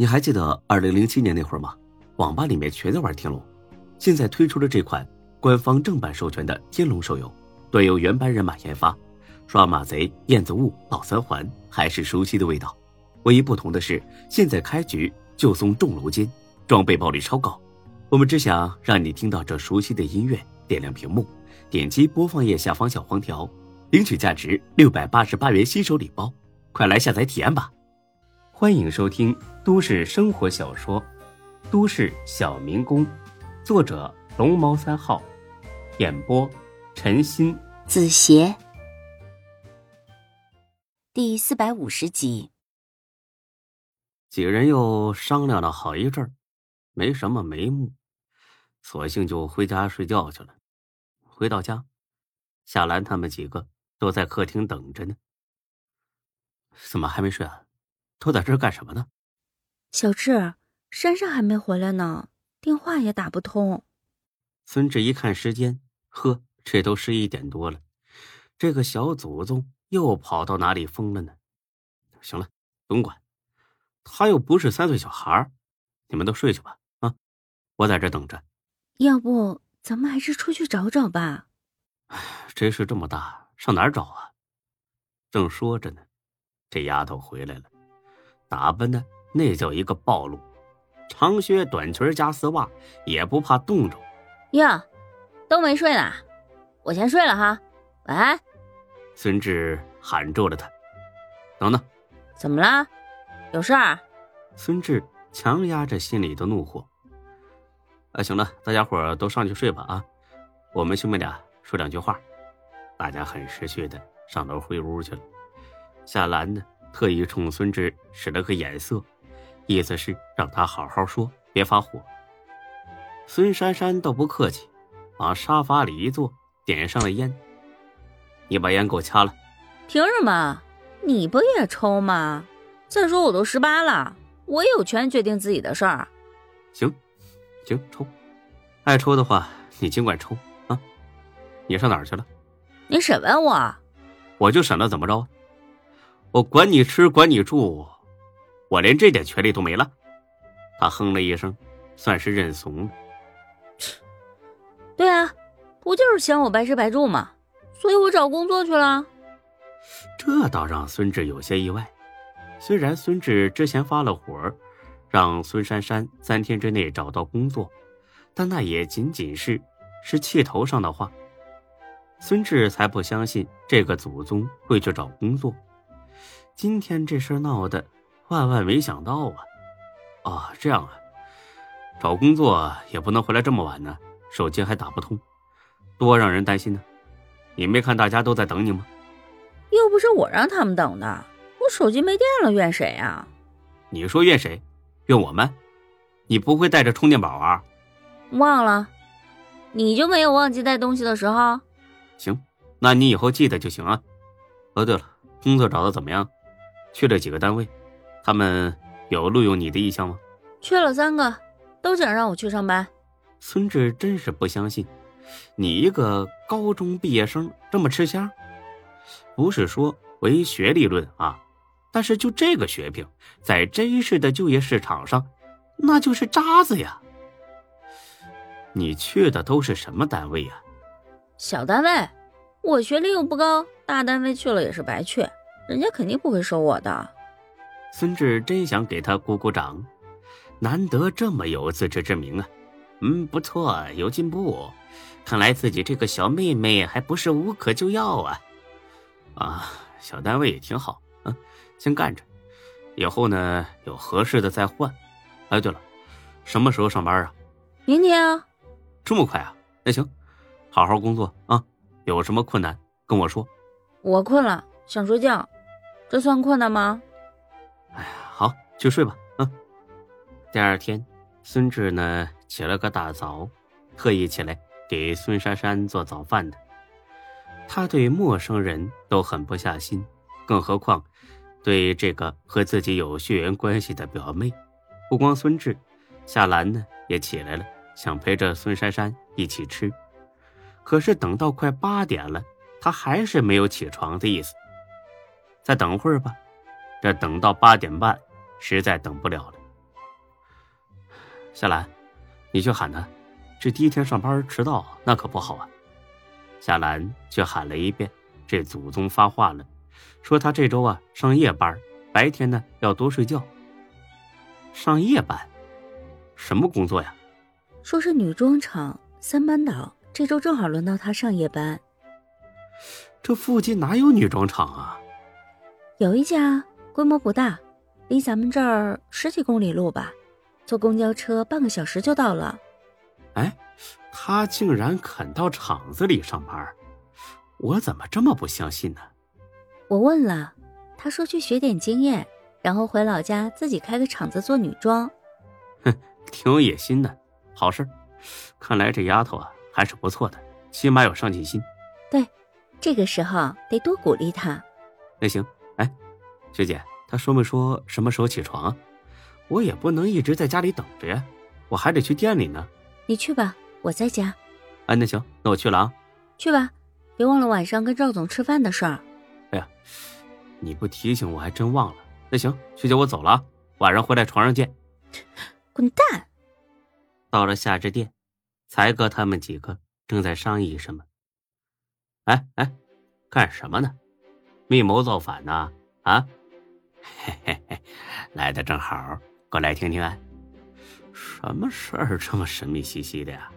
你还记得二零零七年那会儿吗？网吧里面全在玩天龙，现在推出了这款官方正版授权的天龙手游，端由原班人马研发，刷马贼、燕子雾、老三环还是熟悉的味道，唯一不同的是，现在开局就送重楼金，装备爆率超高。我们只想让你听到这熟悉的音乐，点亮屏幕，点击播放页下方小黄条，领取价值六百八十八元新手礼包，快来下载体验吧！欢迎收听都市生活小说《都市小民工》，作者龙猫三号，演播陈鑫、子邪，第四百五十集。几人又商量了好一阵儿，没什么眉目，索性就回家睡觉去了。回到家，夏兰他们几个都在客厅等着呢。怎么还没睡啊？都在这儿干什么呢？小智，珊珊还没回来呢，电话也打不通。孙志一看时间，呵，这都十一点多了，这个小祖宗又跑到哪里疯了呢？行了，甭管，他又不是三岁小孩你们都睡去吧。啊，我在这等着。要不咱们还是出去找找吧？哎，这事这么大，上哪儿找啊？正说着呢，这丫头回来了。打扮的那叫一个暴露，长靴短裙加丝袜，也不怕冻着。呀，都没睡呢，我先睡了哈。晚安，孙志喊住了他，等等，怎么了？有事儿？孙志强压着心里的怒火。啊，行了，大家伙都上去睡吧啊，我们兄妹俩说两句话。大家很识趣的上楼回屋去了。夏兰呢？特意冲孙志使了个眼色，意思是让他好好说，别发火。孙珊珊倒不客气，往沙发里一坐，点上了烟。你把烟给我掐了。凭什么？你不也抽吗？再说我都十八了，我也有权决定自己的事儿。行，行，抽。爱抽的话，你尽管抽啊。你上哪儿去了？你审问我？我就审了，怎么着？我管你吃，管你住，我连这点权利都没了。他哼了一声，算是认怂了。对啊，不就是嫌我白吃白住吗？所以我找工作去了。这倒让孙志有些意外。虽然孙志之前发了火，让孙珊珊三天之内找到工作，但那也仅仅是是气头上的话。孙志才不相信这个祖宗会去找工作。今天这事闹的，万万没想到啊！哦，这样啊，找工作也不能回来这么晚呢，手机还打不通，多让人担心呢。你没看大家都在等你吗？又不是我让他们等的，我手机没电了，怨谁呀？你说怨谁？怨我们？你不会带着充电宝啊？忘了？你就没有忘记带东西的时候？行，那你以后记得就行啊。哦，对了，工作找的怎么样？去了几个单位，他们有录用你的意向吗？去了三个，都想让我去上班。孙志真是不相信，你一个高中毕业生这么吃香？不是说唯学历论啊，但是就这个学凭，在真实的就业市场上，那就是渣子呀。你去的都是什么单位呀？小单位，我学历又不高，大单位去了也是白去。人家肯定不会收我的。孙志真想给他鼓鼓掌，难得这么有自知之明啊！嗯，不错，有进步。看来自己这个小妹妹还不是无可救药啊！啊，小单位也挺好，嗯，先干着，以后呢有合适的再换。哎，对了，什么时候上班啊？明天啊。这么快啊？那行，好好工作啊！有什么困难跟我说。我困了，想睡觉。这算困难吗？哎呀，好，去睡吧。嗯。第二天，孙志呢起了个大早，特意起来给孙珊珊做早饭的。他对陌生人都狠不下心，更何况对这个和自己有血缘关系的表妹。不光孙志，夏兰呢也起来了，想陪着孙珊珊一起吃。可是等到快八点了，他还是没有起床的意思。再等会儿吧，这等到八点半，实在等不了了。夏兰，你去喊他，这第一天上班迟到那可不好啊。夏兰却喊了一遍，这祖宗发话了，说他这周啊上夜班，白天呢要多睡觉。上夜班，什么工作呀？说是女装厂三班倒，这周正好轮到他上夜班。这附近哪有女装厂啊？有一家，规模不大，离咱们这儿十几公里路吧，坐公交车半个小时就到了。哎，他竟然肯到厂子里上班，我怎么这么不相信呢？我问了，他说去学点经验，然后回老家自己开个厂子做女装。哼，挺有野心的，好事。看来这丫头啊还是不错的，起码有上进心。对，这个时候得多鼓励她。那行，哎，学姐，他说没说什么时候起床啊？我也不能一直在家里等着呀，我还得去店里呢。你去吧，我在家。哎，那行，那我去了啊。去吧，别忘了晚上跟赵总吃饭的事儿。哎呀，你不提醒我还真忘了。那行，学姐我走了啊，晚上回来床上见。滚蛋！到了夏之店，才哥他们几个正在商议什么。哎哎，干什么呢？密谋造反呢？啊？嘿嘿嘿，来的正好，过来听听啊。什么事儿这么神秘兮兮的呀？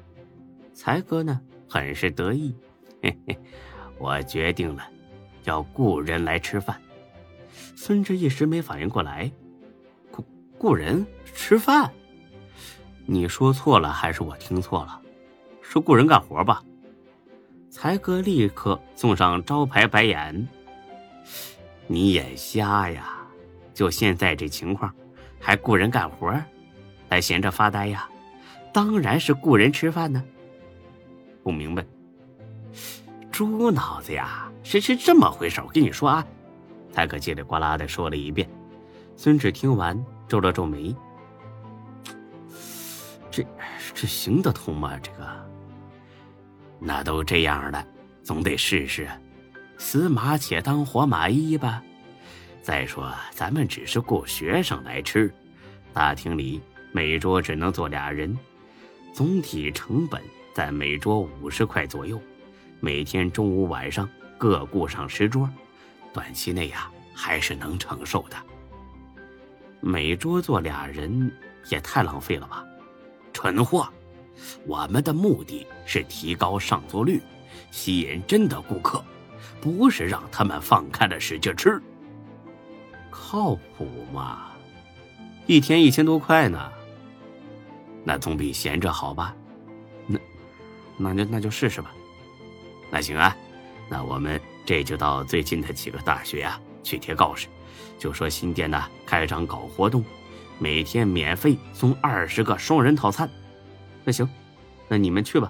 才哥呢，很是得意。嘿嘿，我决定了，要雇人来吃饭。孙志一时没反应过来，雇雇人吃饭？你说错了还是我听错了？是雇人干活吧？才哥立刻送上招牌白眼。你眼瞎呀？就现在这情况，还雇人干活？还闲着发呆呀？当然是雇人吃饭呢。不明白？猪脑子呀？是是这么回事我跟你说啊，才可叽里呱啦的说了一遍。孙志听完皱了皱眉。这这行得通吗？这个，那都这样了，总得试试。死马且当活马医吧。再说，咱们只是雇学生来吃，大厅里每桌只能坐俩人，总体成本在每桌五十块左右。每天中午晚上各雇上十桌，短期内呀还是能承受的。每桌坐俩人也太浪费了吧！蠢货，我们的目的是提高上座率，吸引真的顾客，不是让他们放开了使劲吃。靠谱吗？一天一千多块呢，那总比闲着好吧？那，那就那就试试吧。那行啊，那我们这就到最近的几个大学啊去贴告示，就说新店呢开张搞活动。每天免费送二十个双人套餐，那行，那你们去吧。